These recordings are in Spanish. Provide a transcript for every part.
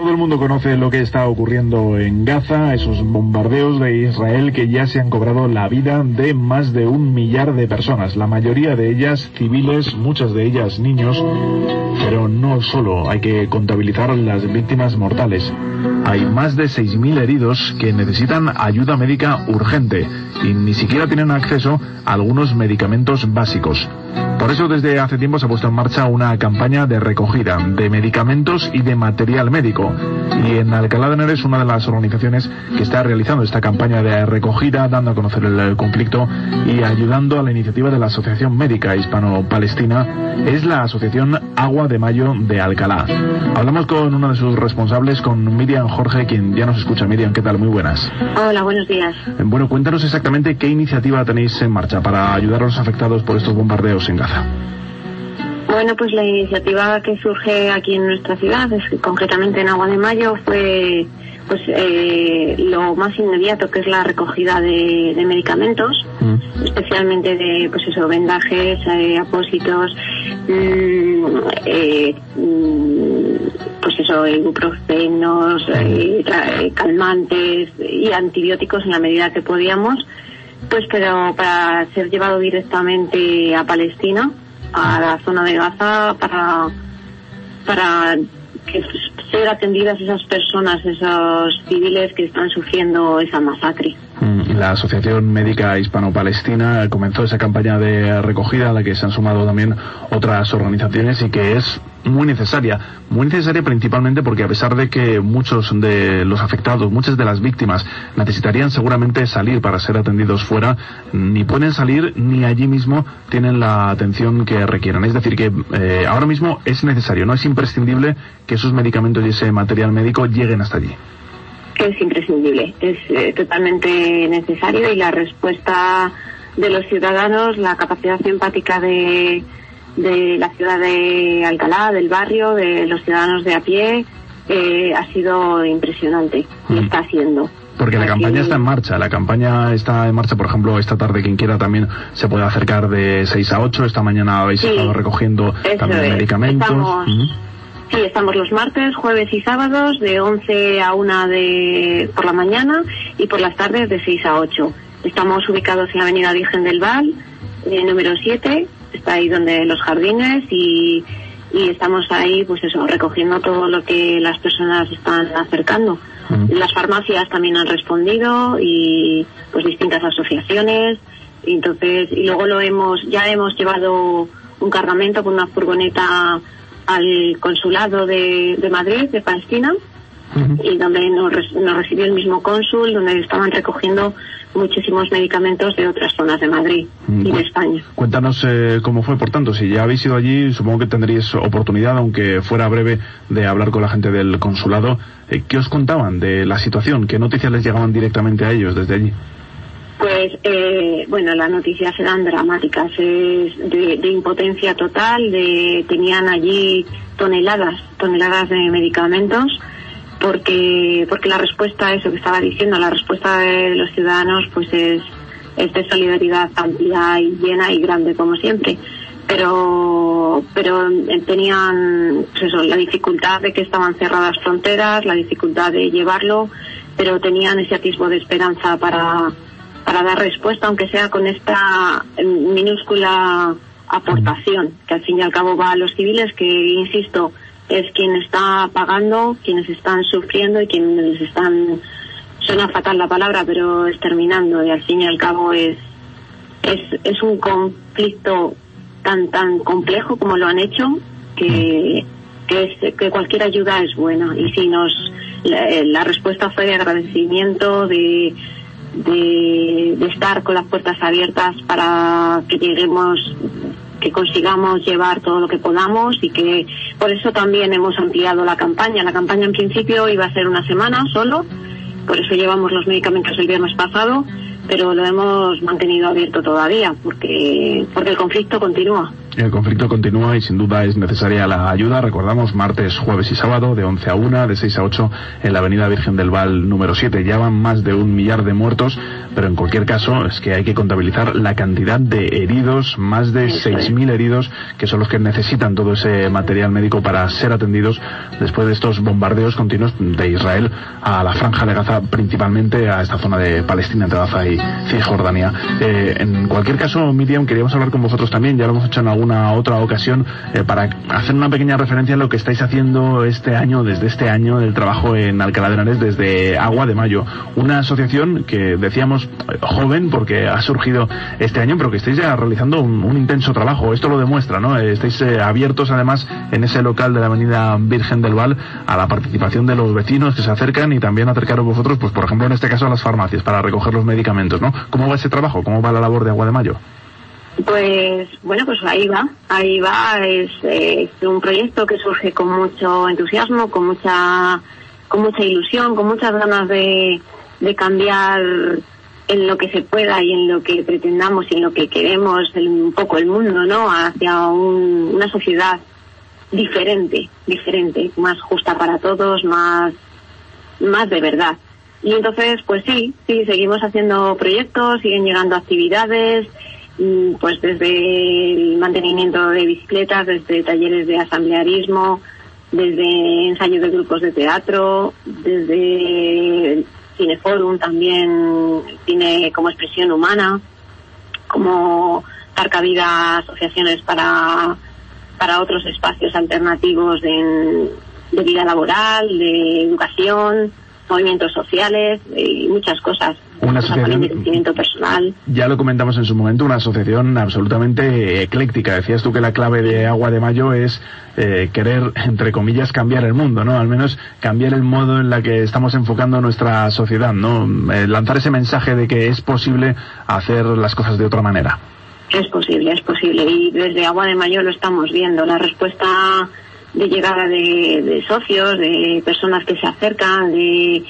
Todo el mundo conoce lo que está ocurriendo en Gaza, esos bombardeos de Israel que ya se han cobrado la vida de más de un millar de personas, la mayoría de ellas civiles, muchas de ellas niños, pero no solo, hay que contabilizar las víctimas mortales. Hay más de 6.000 heridos que necesitan ayuda médica urgente y ni siquiera tienen acceso a algunos medicamentos básicos. Por eso desde hace tiempo se ha puesto en marcha una campaña de recogida de medicamentos y de material médico. Y en Alcalá de Henares una de las organizaciones que está realizando esta campaña de recogida, dando a conocer el conflicto y ayudando a la iniciativa de la Asociación Médica Hispano-Palestina es la Asociación Agua de Mayo de Alcalá. Hablamos con uno de sus responsables, con Miriam Jorge, quien ya nos escucha. Miriam, ¿qué tal? Muy buenas. Hola, buenos días. Bueno, cuéntanos exactamente qué iniciativa tenéis en marcha para ayudar a los afectados por estos bombardeos en Gaza. Bueno, pues la iniciativa que surge aquí en nuestra ciudad, es, concretamente en Agua de Mayo, fue pues eh, lo más inmediato que es la recogida de, medicamentos, mm. especialmente de pues eso vendajes, eh, apósitos, mm, eh, mm, pues eso ibuprofenos, calmantes y antibióticos en la medida que podíamos, pues pero para ser llevado directamente a Palestina a la zona de Gaza para, para que ser atendidas esas personas, esos civiles que están sufriendo esa masacre. Mm, la Asociación Médica Hispano-Palestina comenzó esa campaña de recogida a la que se han sumado también otras organizaciones y que es muy necesaria. Muy necesaria principalmente porque a pesar de que muchos de los afectados, muchas de las víctimas necesitarían seguramente salir para ser atendidos fuera, ni pueden salir ni allí mismo tienen la atención que requieran. Es decir, que eh, ahora mismo es necesario, no es imprescindible que esos medicamentos y ese material médico lleguen hasta allí es imprescindible, es eh, totalmente necesario y la respuesta de los ciudadanos, la capacidad empática de, de la ciudad de Alcalá, del barrio, de los ciudadanos de a pie, eh, ha sido impresionante mm. está siendo. Porque la campaña está en marcha, la campaña está en marcha, por ejemplo, esta tarde quien quiera también se puede acercar de 6 a 8, esta mañana habéis estado recogiendo también medicamentos. Sí, estamos los martes, jueves y sábados de 11 a 1 de, por la mañana y por las tardes de 6 a 8. Estamos ubicados en la Avenida Virgen del Val, eh, número 7, está ahí donde los jardines y, y estamos ahí, pues eso, recogiendo todo lo que las personas están acercando. Las farmacias también han respondido y pues distintas asociaciones. Y entonces, y luego lo hemos, ya hemos llevado un cargamento con una furgoneta al consulado de, de Madrid, de Palestina, y donde nos, nos, recibió el mismo cónsul, donde estaban recogiendo muchísimos medicamentos de otras zonas de Madrid y de España. Cuéntanos eh, cómo fue, por tanto, si ya habéis ido allí, supongo que tendríais oportunidad, aunque fuera breve, de hablar con la gente del consulado. Eh, ¿Qué os contaban de la situación? ¿Qué noticias les llegaban directamente a ellos desde allí? Pues, eh, bueno, las noticias eran dramáticas, de, impotencia total, de tenían allí toneladas, toneladas de medicamentos, porque, porque la respuesta a eso que estaba diciendo, la respuesta de los ciudadanos, pues es, es de solidaridad amplia y llena y grande como siempre. Pero, pero tenían pues eso, la dificultad de que estaban cerradas fronteras, la dificultad de llevarlo, pero tenían ese atisbo de esperanza para para dar respuesta, aunque sea con esta minúscula aportación, que al fin y al cabo va a los civiles, que, insisto, es quien está pagando, quienes están sufriendo y quienes están, suena fatal la palabra, pero exterminando, y al fin y al cabo es, es, es un conflicto tan, tan complejo como lo han hecho, que, que, es, que cualquier ayuda es buena. Y si nos, la respuesta fue de agradecimiento, de, de, estar con las puertas abiertas para que lleguemos que consigamos llevar todo lo que podamos y que por eso también hemos ampliado la campaña. La campaña en principio iba a ser una semana solo, por eso llevamos los medicamentos el viernes pasado, pero lo hemos mantenido abierto todavía porque, porque el conflicto continúa. El conflicto continúa y sin duda es necesaria la ayuda. Recordamos martes, jueves y sábado de 11 a 1, de 6 a 8 en la Avenida Virgen del Val número 7. Ya van más de un millar de muertos, pero en cualquier caso es que hay que contabilizar la cantidad de heridos, más de 6.000 heridos, que son los que necesitan todo ese material médico para ser atendidos después de estos bombardeos continuos de Israel a la franja de Gaza, principalmente a esta zona de Palestina, entre Gaza y Cisjordania. Eh, en cualquier caso, Miriam, queríamos hablar con vosotros también, ya lo hemos hecho en algún otra ocasión eh, para hacer una pequeña referencia a lo que estáis haciendo este año, desde este año del trabajo en Alcalá de Henares, desde Agua de Mayo. Una asociación que decíamos joven porque ha surgido este año, pero que estáis ya realizando un, intenso trabajo. Esto lo demuestra, ¿no? Estáis eh, abiertos además en ese local de la Avenida Virgen del Val a la participación de los vecinos que se acercan y también acercaros vosotros, pues por ejemplo en este caso a las farmacias para recoger los medicamentos, ¿no? ¿Cómo va ese trabajo? ¿Cómo va la labor de Agua de Mayo? Pues bueno, pues ahí va, ahí va, es, un proyecto que surge con mucho entusiasmo, con mucha, con mucha ilusión, con muchas ganas de, cambiar en lo que se pueda y en lo que pretendamos y en lo que queremos un poco el mundo, ¿no? Hacia una sociedad diferente, diferente, más justa para todos, más, más de verdad. Y entonces, pues sí, sí, seguimos haciendo proyectos, siguen llegando actividades, pues desde el mantenimiento de bicicletas, desde talleres de asamblearismo, desde ensayos de grupos de teatro, desde Cineforum también, cine como expresión humana, como dar cabida a asociaciones para, para otros espacios alternativos de, de vida laboral, de educación, movimientos sociales y muchas cosas. Una asociación, personal. Ya lo comentamos en su momento, una asociación absolutamente ecléctica. Decías tú que la clave de Agua de Mayo es eh, querer, entre comillas, cambiar el mundo, ¿no? Al menos cambiar el modo en la que estamos enfocando nuestra sociedad, ¿no? Eh, lanzar ese mensaje de que es posible hacer las cosas de otra manera. Es posible, es posible. Y desde Agua de Mayo lo estamos viendo. La respuesta de llegada de, socios, de personas que se acercan, de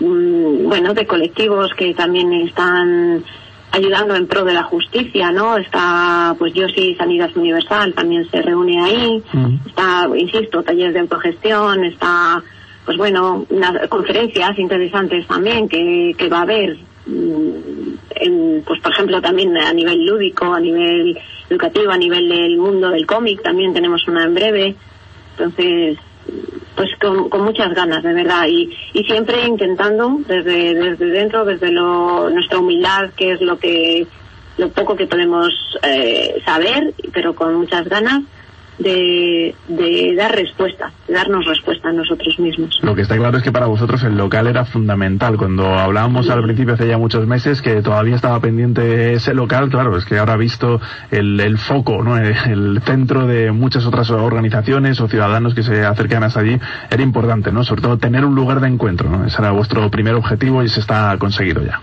bueno, de colectivos que también están ayudando en pro de la justicia, ¿no? Está, pues yo sí, Sanidad Universal también se reúne ahí, mm. está, insisto, talleres de autogestión, está, pues bueno, unas conferencias interesantes también que, que va a haber, mm, en, pues por ejemplo también a nivel lúdico, a nivel educativo, a nivel del mundo del cómic, también tenemos una en breve, entonces, pues con, muchas ganas, de verdad, y, y siempre intentando desde, desde dentro, desde lo, nuestra humildad, que es lo que lo poco que podemos eh, saber, pero con muchas ganas, de, de, dar respuesta, de darnos respuesta a nosotros mismos. Lo que está claro es que para vosotros el local era fundamental. Cuando hablábamos al principio hace ya muchos meses que todavía estaba pendiente ese local, claro, es que ahora visto el, el foco, ¿no? el, centro de muchas otras organizaciones o ciudadanos que se acercan hasta allí, era importante, ¿no? Sobre todo tener un lugar de encuentro, ¿no? Ese era vuestro primer objetivo y se está conseguido ya.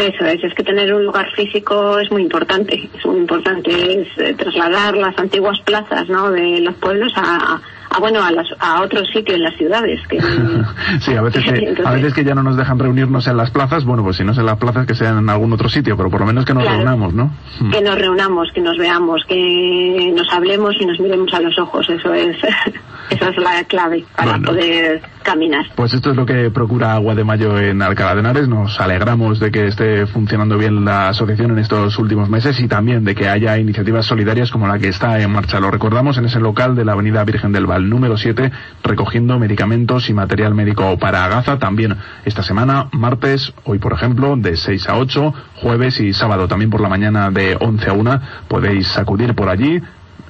Eso es, es que tener un lugar físico es muy importante, es muy importante, es eh, trasladar las antiguas plazas ¿no? de los pueblos a, a bueno a, las, a otros sitios en las ciudades que sí a veces que, a veces que ya no nos dejan reunirnos en las plazas bueno pues si no es en las plazas que sean en algún otro sitio pero por lo menos que nos reunamos no que nos reunamos que nos veamos que nos hablemos y nos miremos a los ojos eso es esa es la clave para poder caminar. Pues esto es lo que procura Agua de Mayo en Alcalá de Henares. Nos alegramos de que esté funcionando bien la asociación en estos últimos meses y también de que haya iniciativas solidarias como la que está en marcha. Lo recordamos en ese local de la Avenida Virgen del Val número 7 recogiendo medicamentos y material médico para Gaza. También esta semana, martes, hoy por ejemplo, de 6 a 8, jueves y sábado también por la mañana de 11 a 1 podéis acudir por allí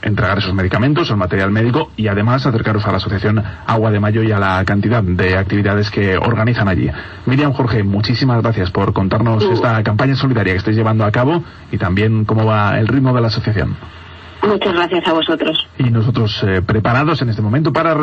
entregar esos medicamentos, el material médico y además acercaros a la Asociación Agua de Mayo y a la cantidad de actividades que organizan allí. Miriam Jorge, muchísimas gracias por contarnos esta campaña solidaria que estáis llevando a cabo y también cómo va el ritmo de la asociación. Muchas gracias a vosotros. Y nosotros eh, preparados en este momento para